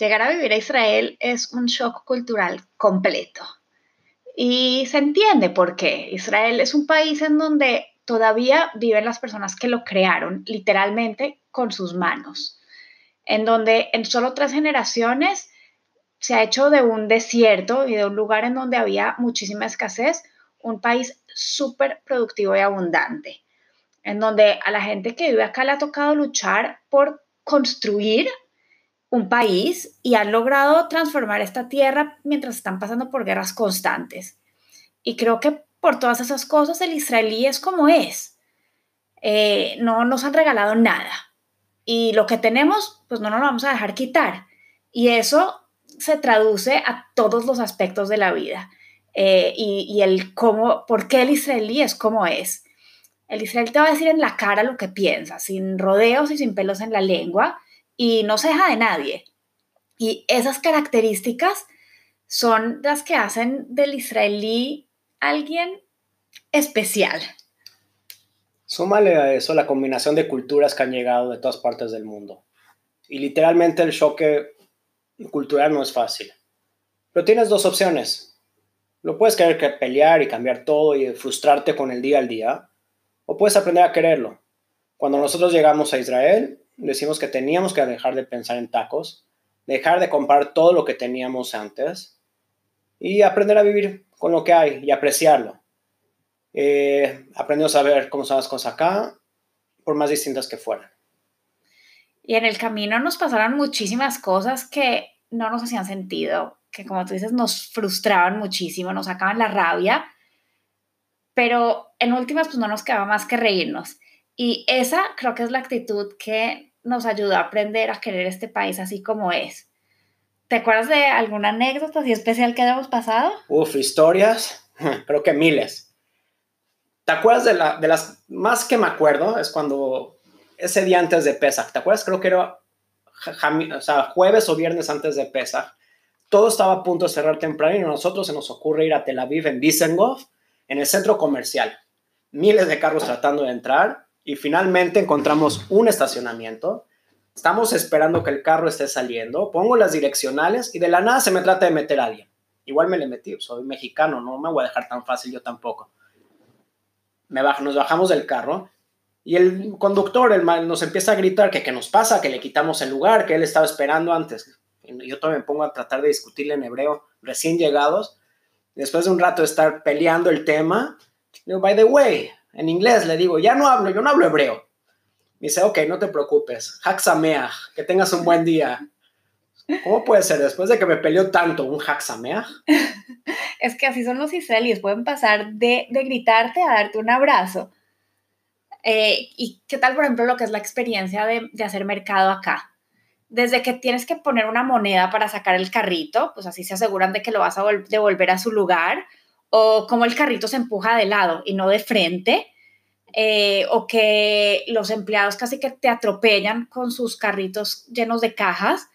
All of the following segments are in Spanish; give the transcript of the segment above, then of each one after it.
Llegar a vivir a Israel es un shock cultural completo. Y se entiende por qué. Israel es un país en donde todavía viven las personas que lo crearon literalmente con sus manos. En donde en solo tres generaciones se ha hecho de un desierto y de un lugar en donde había muchísima escasez, un país súper productivo y abundante. En donde a la gente que vive acá le ha tocado luchar por construir un país y han logrado transformar esta tierra mientras están pasando por guerras constantes. Y creo que por todas esas cosas el israelí es como es. Eh, no nos han regalado nada. Y lo que tenemos, pues no nos lo vamos a dejar quitar. Y eso se traduce a todos los aspectos de la vida. Eh, y, y, el cómo, por qué el israelí es como es. El israelí te va a decir en la cara lo que piensa, sin rodeos y sin pelos en la lengua y no se deja de nadie. Y esas características son las que hacen del israelí alguien especial. Súmale a eso la combinación de culturas que han llegado de todas partes del mundo. Y literalmente el choque cultural no es fácil. Pero tienes dos opciones. Lo puedes querer que pelear y cambiar todo y frustrarte con el día al día, o puedes aprender a quererlo. Cuando nosotros llegamos a Israel, decimos que teníamos que dejar de pensar en tacos, dejar de comprar todo lo que teníamos antes y aprender a vivir con lo que hay y apreciarlo. Eh, aprendimos a ver cómo son las cosas acá, por más distintas que fueran. Y en el camino nos pasaron muchísimas cosas que no nos hacían sentido, que como tú dices nos frustraban muchísimo, nos sacaban la rabia, pero en últimas pues no nos quedaba más que reírnos. Y esa creo que es la actitud que nos ayudó a aprender a querer este país así como es. ¿Te acuerdas de alguna anécdota así especial que hayamos pasado? Uf, historias, creo que miles. ¿Te acuerdas de, la, de las más que me acuerdo? Es cuando ese día antes de Pesach, ¿te acuerdas? Creo que era o sea, jueves o viernes antes de Pesach. Todo estaba a punto de cerrar temprano y a nosotros se nos ocurre ir a Tel Aviv en Dizengoff, en el centro comercial. Miles de carros tratando de entrar y finalmente encontramos un estacionamiento. Estamos esperando que el carro esté saliendo. Pongo las direccionales y de la nada se me trata de meter a alguien. Igual me le metí, soy mexicano, no me voy a dejar tan fácil yo tampoco. Me nos bajamos del carro y el conductor el, nos empieza a gritar que qué nos pasa, que le quitamos el lugar, que él estaba esperando antes. Yo también me pongo a tratar de discutirle en hebreo, recién llegados. Después de un rato de estar peleando el tema, digo, by the way, en inglés le digo, ya no hablo, yo no hablo hebreo. Me dice, ok, no te preocupes, Haxameach, que tengas un buen día. ¿Cómo puede ser después de que me peleó tanto un Haxameach? es que así son los israelíes, pueden pasar de, gritarte a darte un abrazo. Eh, ¿Y qué tal, por ejemplo, lo que es la experiencia de, de hacer mercado acá? Desde que tienes que poner una moneda para sacar el carrito, pues así se aseguran de que lo vas a devolver a su lugar, o cómo el carrito se empuja de lado y no de frente, eh, o que los empleados casi que te atropellan con sus carritos llenos de cajas.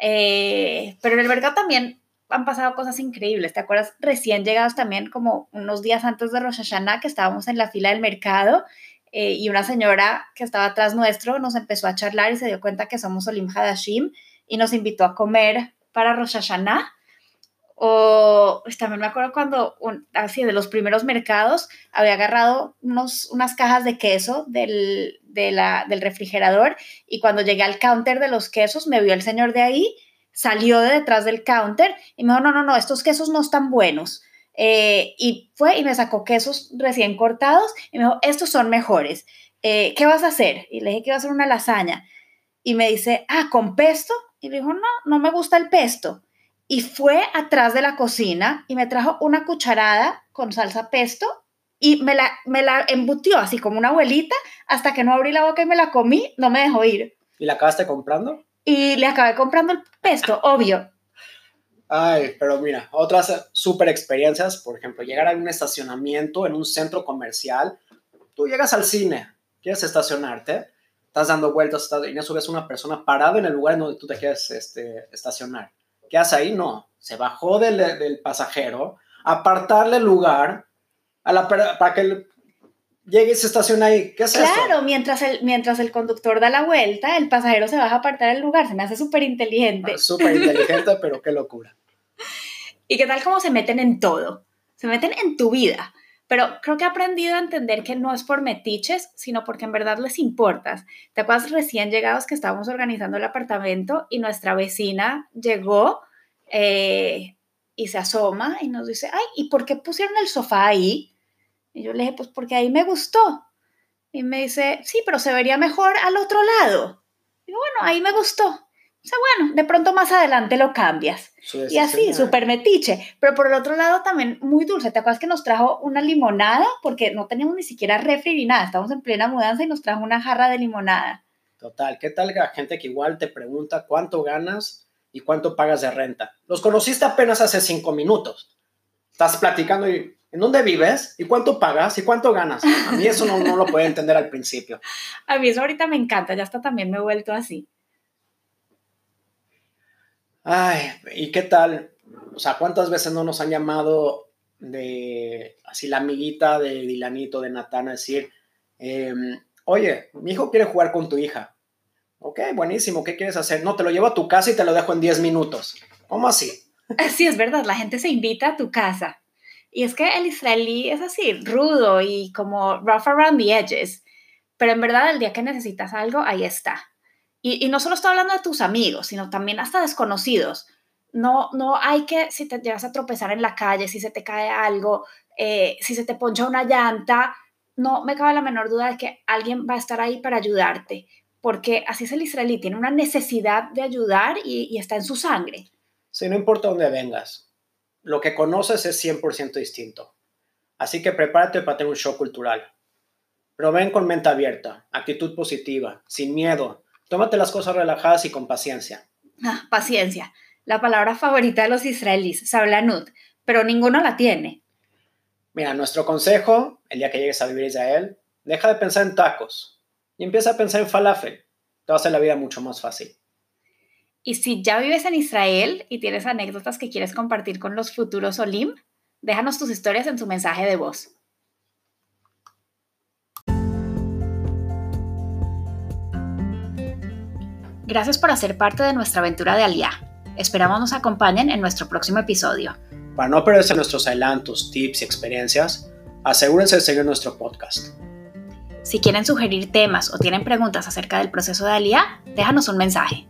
Eh, pero en el mercado también han pasado cosas increíbles. ¿Te acuerdas? Recién llegados también, como unos días antes de Rosh Hashanah, que estábamos en la fila del mercado eh, y una señora que estaba atrás nuestro nos empezó a charlar y se dio cuenta que somos Olim Hadashim y nos invitó a comer para Rosh Hashanah. O pues, también me acuerdo cuando, así de los primeros mercados, había agarrado unos, unas cajas de queso del, del refrigerador y cuando llegué al counter de los quesos, me vio el señor de ahí, salió de detrás del counter y me dijo, no, no, no, estos quesos no están buenos. Eh, y fue y me sacó quesos recién cortados y me dijo, estos son mejores. Eh, ¿Qué vas a hacer? Y le dije que iba a hacer una lasaña. Y me dice, ah, ¿con pesto? Y le dijo, no, no me gusta el pesto y fue atrás de la cocina y me trajo una cucharada con salsa pesto y me la, me la embutió así como una abuelita hasta que no abrí la boca y me la comí, no me dejó ir. ¿Y la acabaste comprando? y le acabé comprando el pesto, obvio. Ay, pero mira, otras super experiencias, por ejemplo, llegar a un estacionamiento en un centro comercial, tú llegas al cine, quieres estacionarte, estás dando vueltas y en eso ves una persona parada en el lugar en donde tú te quieres este, estacionar. ¿Qué hace ahí? No, se bajó del, del pasajero, apartarle el lugar a la, para que llegue y se estaciona ahí. ¿Qué es claro, eso? Claro, mientras el, mientras el conductor da la vuelta, el pasajero se baja a apartar el lugar. Se me hace súper inteligente. Ah, súper inteligente, pero qué locura. ¿Y qué tal cómo se meten en todo? Se meten en tu vida. Pero creo que he aprendido a entender que no es por metiches, sino porque en verdad les importas. ¿Te acuerdas recién llegados que estábamos organizando el apartamento y nuestra vecina llegó eh, y se asoma y nos dice, ay, ¿y por qué pusieron el sofá ahí? Y yo le dije, pues porque ahí me gustó. Y me dice, sí, pero se vería mejor al otro lado. Y bueno, ahí me gustó. O sea, bueno, de pronto más adelante lo cambias. y así, súper metiche. Pero por el otro lado también muy dulce. ¿Te acuerdas que nos trajo una limonada? Porque no teníamos ni siquiera refri ni nada. Estábamos en plena mudanza y nos trajo una jarra de limonada. Total. ¿Qué tal la gente que igual te pregunta cuánto ganas y cuánto pagas de renta? Los conociste apenas hace cinco minutos. Estás platicando y ¿En dónde vives? ¿Y cuánto pagas? ¿Y cuánto ganas? A mí eso no, no lo puedo entender al principio. A mí eso ahorita me encanta, ya hasta también me he vuelto así. Ay, ¿y qué tal? O sea, ¿cuántas veces no nos han llamado de así la amiguita de Dilanito, de Natana, decir, em, oye, mi hijo quiere jugar con tu hija. Ok, buenísimo, ¿qué quieres hacer? No, te lo llevo a tu casa y te lo dejo en 10 minutos. ¿Cómo así? Sí, es verdad, la gente se invita a tu casa. Y es que el israelí es así, rudo y como rough around the edges. Pero en verdad, el día que necesitas algo, ahí está. Y, no solo estoy hablando de tus amigos, sino también hasta desconocidos. No, no hay que, si te llegas a tropezar en la calle, si se te cae algo, eh, si se te poncha una llanta, no me cabe la menor duda de que alguien va a estar ahí para ayudarte. Porque así es el israelí, tiene una necesidad de ayudar y, y está en su sangre. Sí, no importa dónde vengas lo que conoces es 100% distinto. Así que prepárate para tener un show cultural. Pero ven con mente abierta, actitud positiva, sin miedo. Tómate las cosas relajadas y con paciencia. Ah, paciencia. La palabra favorita de los israelíes, sablanut, pero ninguno la tiene. Mira, nuestro consejo, el día que llegues a vivir a Israel, deja de pensar en tacos y empieza a pensar en falafel. Te va a hacer la vida mucho más fácil. Y si ya vives en Israel y tienes anécdotas que quieres compartir con los futuros Olim, déjanos tus historias en tu mensaje de voz. Gracias por hacer parte de nuestra aventura de Aliá. Esperamos nos acompañen en nuestro próximo episodio. Para no perderse nuestros adelantos, tips y experiencias, asegúrense de seguir nuestro podcast. Si quieren sugerir temas o tienen preguntas acerca del proceso de Aliá, déjanos un mensaje.